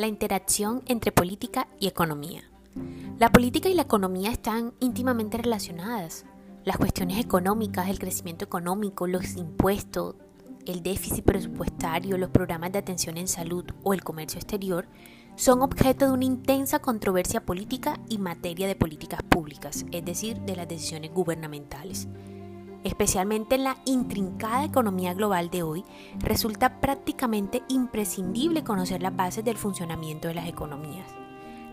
la interacción entre política y economía. La política y la economía están íntimamente relacionadas. Las cuestiones económicas, el crecimiento económico, los impuestos, el déficit presupuestario, los programas de atención en salud o el comercio exterior son objeto de una intensa controversia política y materia de políticas públicas, es decir, de las decisiones gubernamentales. Especialmente en la intrincada economía global de hoy, resulta prácticamente imprescindible conocer las bases del funcionamiento de las economías.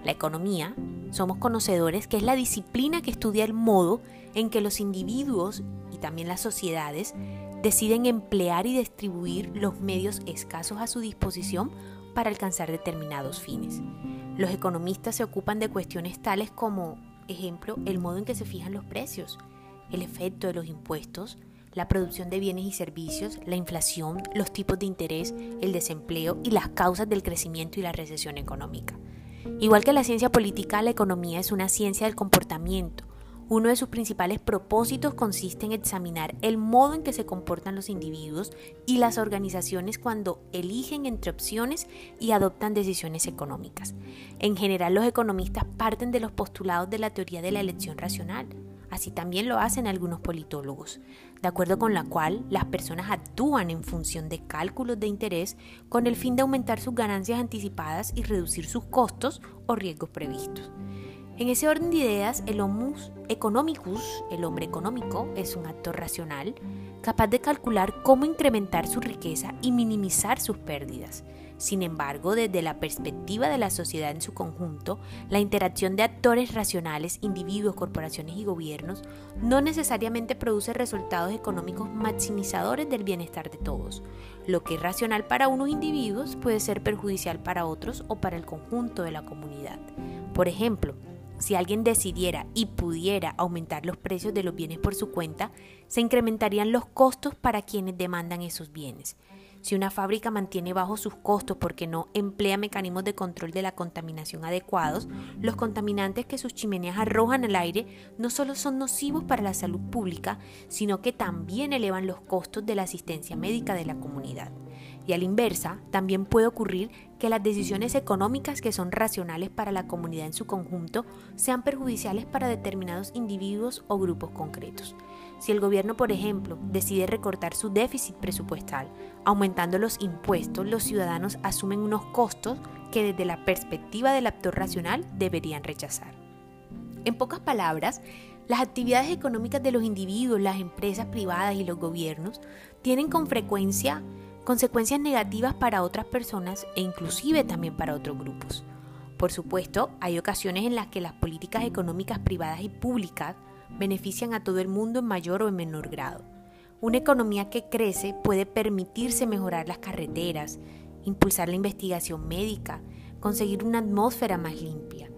La economía, somos conocedores que es la disciplina que estudia el modo en que los individuos y también las sociedades deciden emplear y distribuir los medios escasos a su disposición para alcanzar determinados fines. Los economistas se ocupan de cuestiones tales como, ejemplo, el modo en que se fijan los precios, el efecto de los impuestos, la producción de bienes y servicios, la inflación, los tipos de interés, el desempleo y las causas del crecimiento y la recesión económica. Igual que la ciencia política, la economía es una ciencia del comportamiento. Uno de sus principales propósitos consiste en examinar el modo en que se comportan los individuos y las organizaciones cuando eligen entre opciones y adoptan decisiones económicas. En general, los economistas parten de los postulados de la teoría de la elección racional Así también lo hacen algunos politólogos, de acuerdo con la cual las personas actúan en función de cálculos de interés con el fin de aumentar sus ganancias anticipadas y reducir sus costos o riesgos previstos. En ese orden de ideas, el homus economicus, el hombre económico, es un actor racional capaz de calcular cómo incrementar su riqueza y minimizar sus pérdidas. Sin embargo, desde la perspectiva de la sociedad en su conjunto, la interacción de actores racionales, individuos, corporaciones y gobiernos, no necesariamente produce resultados económicos maximizadores del bienestar de todos. Lo que es racional para unos individuos puede ser perjudicial para otros o para el conjunto de la comunidad. Por ejemplo, si alguien decidiera y pudiera aumentar los precios de los bienes por su cuenta, se incrementarían los costos para quienes demandan esos bienes. Si una fábrica mantiene bajos sus costos porque no emplea mecanismos de control de la contaminación adecuados, los contaminantes que sus chimeneas arrojan al aire no solo son nocivos para la salud pública, sino que también elevan los costos de la asistencia médica de la comunidad. Y a la inversa, también puede ocurrir que las decisiones económicas que son racionales para la comunidad en su conjunto sean perjudiciales para determinados individuos o grupos concretos. Si el gobierno, por ejemplo, decide recortar su déficit presupuestal, aumentando los impuestos, los ciudadanos asumen unos costos que desde la perspectiva del actor racional deberían rechazar. En pocas palabras, las actividades económicas de los individuos, las empresas privadas y los gobiernos tienen con frecuencia consecuencias negativas para otras personas e inclusive también para otros grupos. Por supuesto, hay ocasiones en las que las políticas económicas privadas y públicas benefician a todo el mundo en mayor o en menor grado. Una economía que crece puede permitirse mejorar las carreteras, impulsar la investigación médica, conseguir una atmósfera más limpia.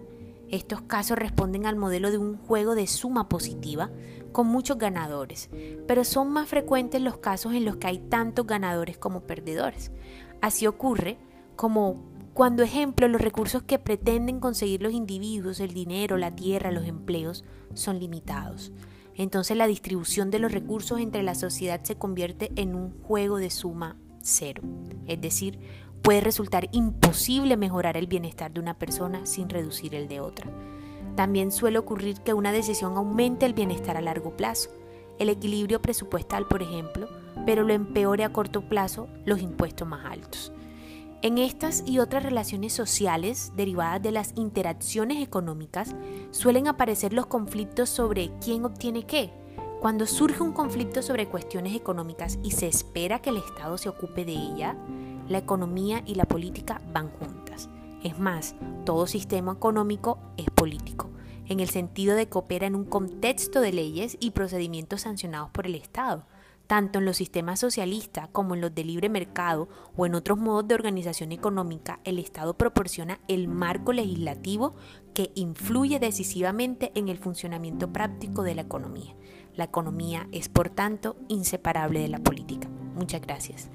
Estos casos responden al modelo de un juego de suma positiva con muchos ganadores, pero son más frecuentes los casos en los que hay tantos ganadores como perdedores. Así ocurre como cuando, ejemplo, los recursos que pretenden conseguir los individuos, el dinero, la tierra, los empleos, son limitados. Entonces la distribución de los recursos entre la sociedad se convierte en un juego de suma cero. Es decir, puede resultar imposible mejorar el bienestar de una persona sin reducir el de otra. También suele ocurrir que una decisión aumente el bienestar a largo plazo, el equilibrio presupuestal, por ejemplo, pero lo empeore a corto plazo los impuestos más altos. En estas y otras relaciones sociales derivadas de las interacciones económicas suelen aparecer los conflictos sobre quién obtiene qué. Cuando surge un conflicto sobre cuestiones económicas y se espera que el Estado se ocupe de ella, la economía y la política van juntas. Es más, todo sistema económico es político, en el sentido de que opera en un contexto de leyes y procedimientos sancionados por el Estado tanto en los sistemas socialistas como en los de libre mercado o en otros modos de organización económica, el Estado proporciona el marco legislativo que influye decisivamente en el funcionamiento práctico de la economía. La economía es, por tanto, inseparable de la política. Muchas gracias.